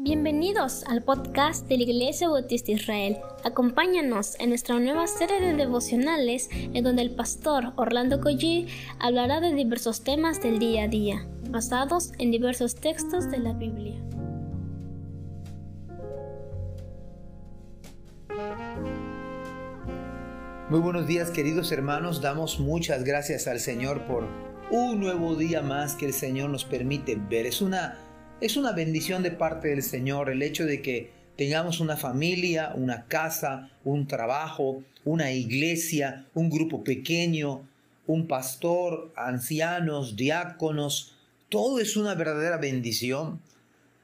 Bienvenidos al podcast de la Iglesia Bautista Israel. Acompáñanos en nuestra nueva serie de devocionales en donde el pastor Orlando Collie hablará de diversos temas del día a día, basados en diversos textos de la Biblia. Muy buenos días queridos hermanos, damos muchas gracias al Señor por un nuevo día más que el Señor nos permite ver. Es una es una bendición de parte del Señor el hecho de que tengamos una familia, una casa, un trabajo, una iglesia, un grupo pequeño, un pastor, ancianos, diáconos. Todo es una verdadera bendición.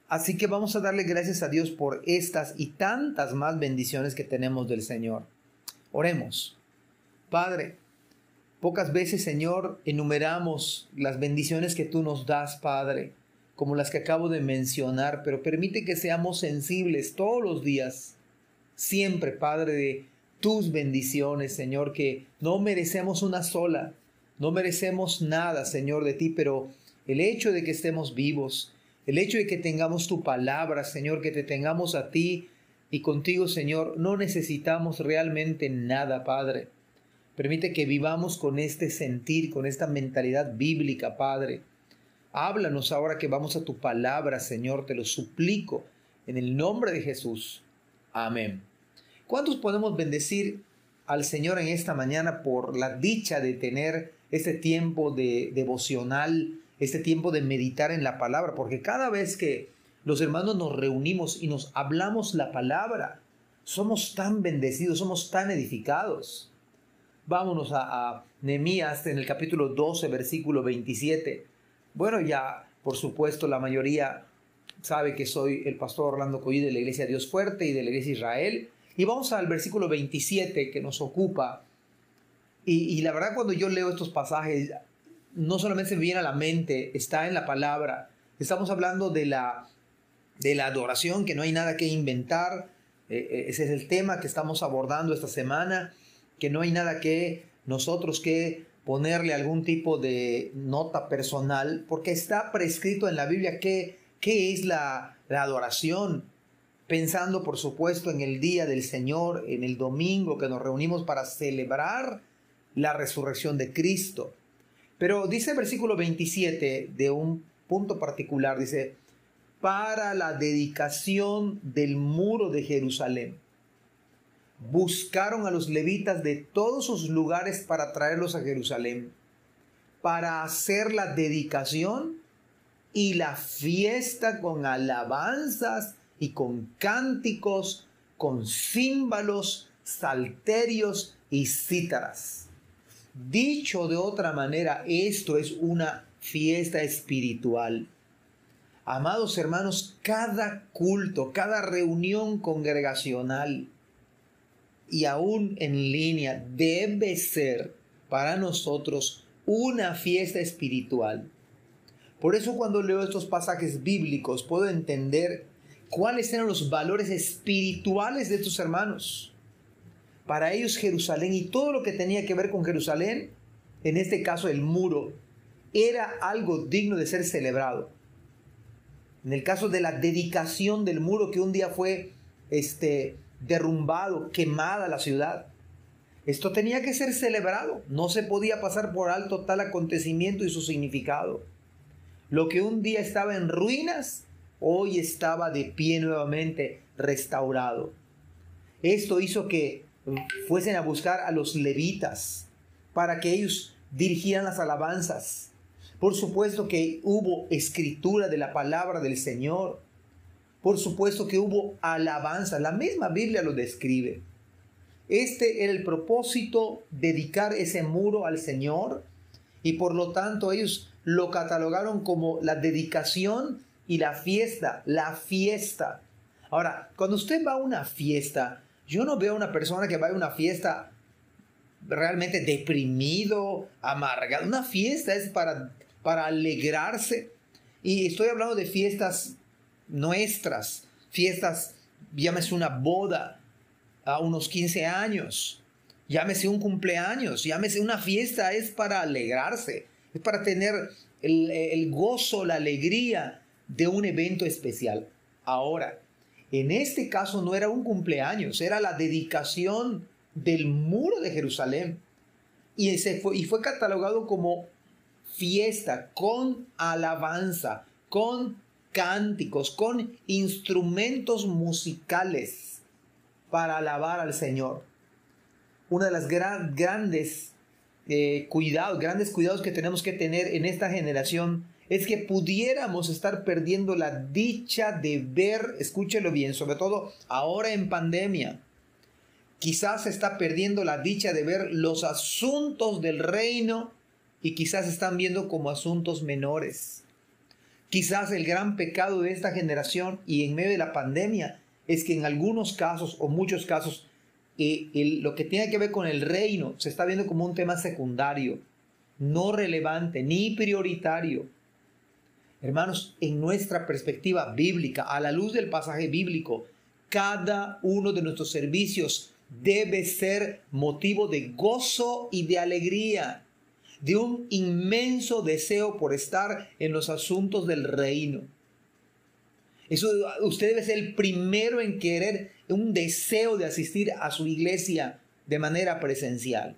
Así que vamos a darle gracias a Dios por estas y tantas más bendiciones que tenemos del Señor. Oremos. Padre, pocas veces, Señor, enumeramos las bendiciones que tú nos das, Padre como las que acabo de mencionar, pero permite que seamos sensibles todos los días, siempre, Padre, de tus bendiciones, Señor, que no merecemos una sola, no merecemos nada, Señor, de ti, pero el hecho de que estemos vivos, el hecho de que tengamos tu palabra, Señor, que te tengamos a ti y contigo, Señor, no necesitamos realmente nada, Padre. Permite que vivamos con este sentir, con esta mentalidad bíblica, Padre Háblanos ahora que vamos a tu palabra, Señor, te lo suplico, en el nombre de Jesús. Amén. ¿Cuántos podemos bendecir al Señor en esta mañana por la dicha de tener este tiempo de devocional, este tiempo de meditar en la palabra? Porque cada vez que los hermanos nos reunimos y nos hablamos la palabra, somos tan bendecidos, somos tan edificados. Vámonos a, a Nehemías en el capítulo 12, versículo 27. Bueno, ya por supuesto la mayoría sabe que soy el pastor Orlando Coy de la Iglesia Dios Fuerte y de la Iglesia Israel. Y vamos al versículo 27 que nos ocupa. Y, la verdad cuando yo leo estos pasajes, no solamente se viene a la mente, está en la palabra. Estamos hablando de la, de la adoración, que no hay nada que inventar. Eh, eh, ese es el tema que estamos abordando esta semana, que no hay nada que nosotros que ponerle algún tipo de nota personal, porque está prescrito en la Biblia qué, qué es la, la adoración, pensando por supuesto en el día del Señor, en el domingo que nos reunimos para celebrar la resurrección de Cristo. Pero dice el versículo 27 de un punto particular, dice, para la dedicación del muro de Jerusalén buscaron a los levitas de todos sus lugares para traerlos a Jerusalén, para hacer la dedicación y la fiesta con alabanzas y con cánticos, con címbalos, salterios y cítaras. Dicho de otra manera, esto es una fiesta espiritual. Amados hermanos, cada culto, cada reunión congregacional, y aún en línea debe ser para nosotros una fiesta espiritual. Por eso cuando leo estos pasajes bíblicos puedo entender cuáles eran los valores espirituales de estos hermanos. Para ellos Jerusalén y todo lo que tenía que ver con Jerusalén, en este caso el muro, era algo digno de ser celebrado. En el caso de la dedicación del muro que un día fue este derrumbado, quemada la ciudad. Esto tenía que ser celebrado, no se podía pasar por alto tal acontecimiento y su significado. Lo que un día estaba en ruinas, hoy estaba de pie nuevamente, restaurado. Esto hizo que fuesen a buscar a los levitas para que ellos dirigieran las alabanzas. Por supuesto que hubo escritura de la palabra del Señor. Por supuesto que hubo alabanza, la misma Biblia lo describe. Este era el propósito, dedicar ese muro al Señor y por lo tanto ellos lo catalogaron como la dedicación y la fiesta, la fiesta. Ahora, cuando usted va a una fiesta, yo no veo a una persona que va a una fiesta realmente deprimido, amargado. Una fiesta es para, para alegrarse. Y estoy hablando de fiestas nuestras, fiestas, llámese una boda a unos 15 años, llámese un cumpleaños, llámese una fiesta, es para alegrarse, es para tener el, el gozo, la alegría de un evento especial. Ahora, en este caso no era un cumpleaños, era la dedicación del muro de Jerusalén. Y, fue, y fue catalogado como fiesta, con alabanza, con cánticos, con instrumentos musicales para alabar al Señor. Una de las grandes eh, cuidados, grandes cuidados que tenemos que tener en esta generación es que pudiéramos estar perdiendo la dicha de ver, escúchelo bien, sobre todo ahora en pandemia, quizás se está perdiendo la dicha de ver los asuntos del reino y quizás están viendo como asuntos menores. Quizás el gran pecado de esta generación y en medio de la pandemia es que en algunos casos o muchos casos eh, lo que tiene que ver con el reino se está viendo como un tema secundario, no relevante ni prioritario. Hermanos, en nuestra perspectiva bíblica, a la luz del pasaje bíblico, cada uno de nuestros servicios debe ser motivo de gozo y de alegría, de un inmenso deseo por estar en los asuntos del reino. Eso, usted debe ser el primero en querer un deseo de asistir a su iglesia de manera presencial.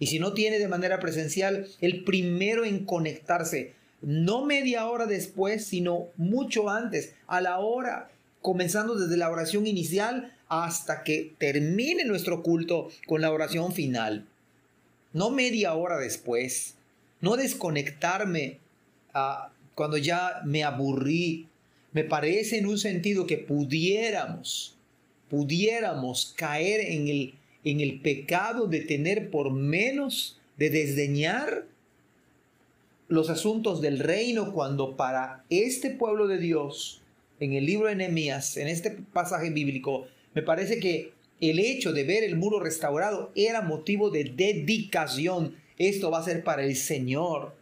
Y si no tiene de manera presencial, el primero en conectarse no media hora después, sino mucho antes, a la hora, comenzando desde la oración inicial hasta que termine nuestro culto con la oración final. No media hora después, no desconectarme ah, cuando ya me aburrí. Me parece en un sentido que pudiéramos, pudiéramos caer en el, en el pecado de tener por menos, de desdeñar los asuntos del reino cuando para este pueblo de Dios, en el libro de Nehemías, en este pasaje bíblico, me parece que el hecho de ver el muro restaurado era motivo de dedicación. Esto va a ser para el Señor.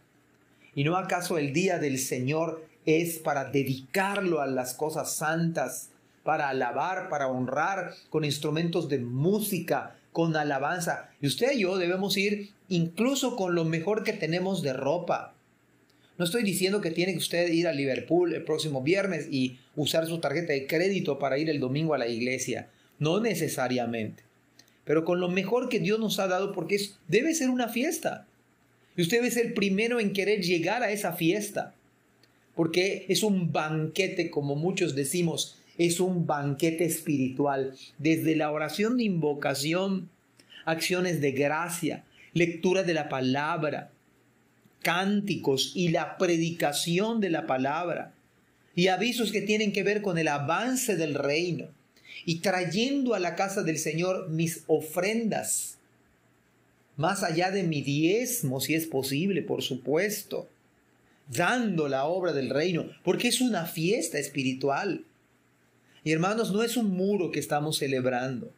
¿Y no acaso el día del Señor es para dedicarlo a las cosas santas, para alabar, para honrar con instrumentos de música, con alabanza? Y usted y yo debemos ir incluso con lo mejor que tenemos de ropa. No estoy diciendo que tiene que usted ir a Liverpool el próximo viernes y usar su tarjeta de crédito para ir el domingo a la iglesia. No necesariamente. Pero con lo mejor que Dios nos ha dado porque debe ser una fiesta. Y usted ser el primero en querer llegar a esa fiesta. Porque es un banquete, como muchos decimos, es un banquete espiritual. Desde la oración de invocación, acciones de gracia, lectura de la palabra, cánticos y la predicación de la palabra y avisos que tienen que ver con el avance del reino y trayendo a la casa del Señor mis ofrendas, más allá de mi diezmo, si es posible, por supuesto, dando la obra del reino, porque es una fiesta espiritual. Y hermanos, no es un muro que estamos celebrando,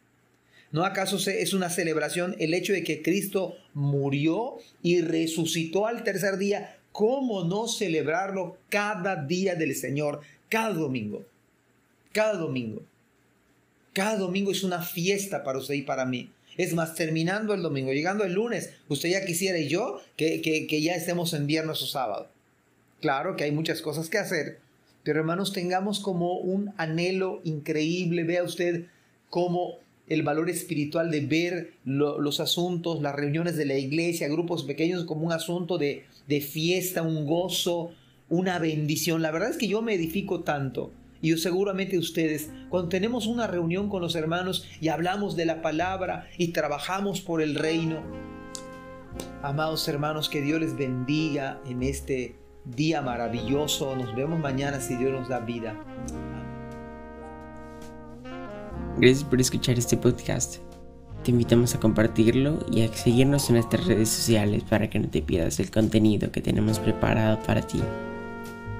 ¿No acaso es una celebración el hecho de que Cristo murió y resucitó al tercer día? ¿Cómo no celebrarlo cada día del Señor, cada domingo? Cada domingo. Cada domingo es una fiesta para usted y para mí. Es más, terminando el domingo, llegando el lunes, usted ya quisiera y yo que, que ya estemos en viernes o sábado. Claro que hay muchas cosas que hacer, pero hermanos, tengamos como un anhelo increíble. Vea usted cómo el valor espiritual de ver los asuntos, las reuniones de la iglesia, grupos pequeños como un asunto de, de fiesta, un gozo, una bendición. La verdad es que yo me edifico tanto y seguramente ustedes, cuando tenemos una reunión con los hermanos y hablamos de la palabra y trabajamos por el reino, amados hermanos, que Dios les bendiga en este día maravilloso. Nos vemos mañana si Dios nos da vida. Gracias por escuchar este podcast. Te invitamos a compartirlo y a seguirnos en nuestras redes sociales para que no te pierdas el contenido que tenemos preparado para ti.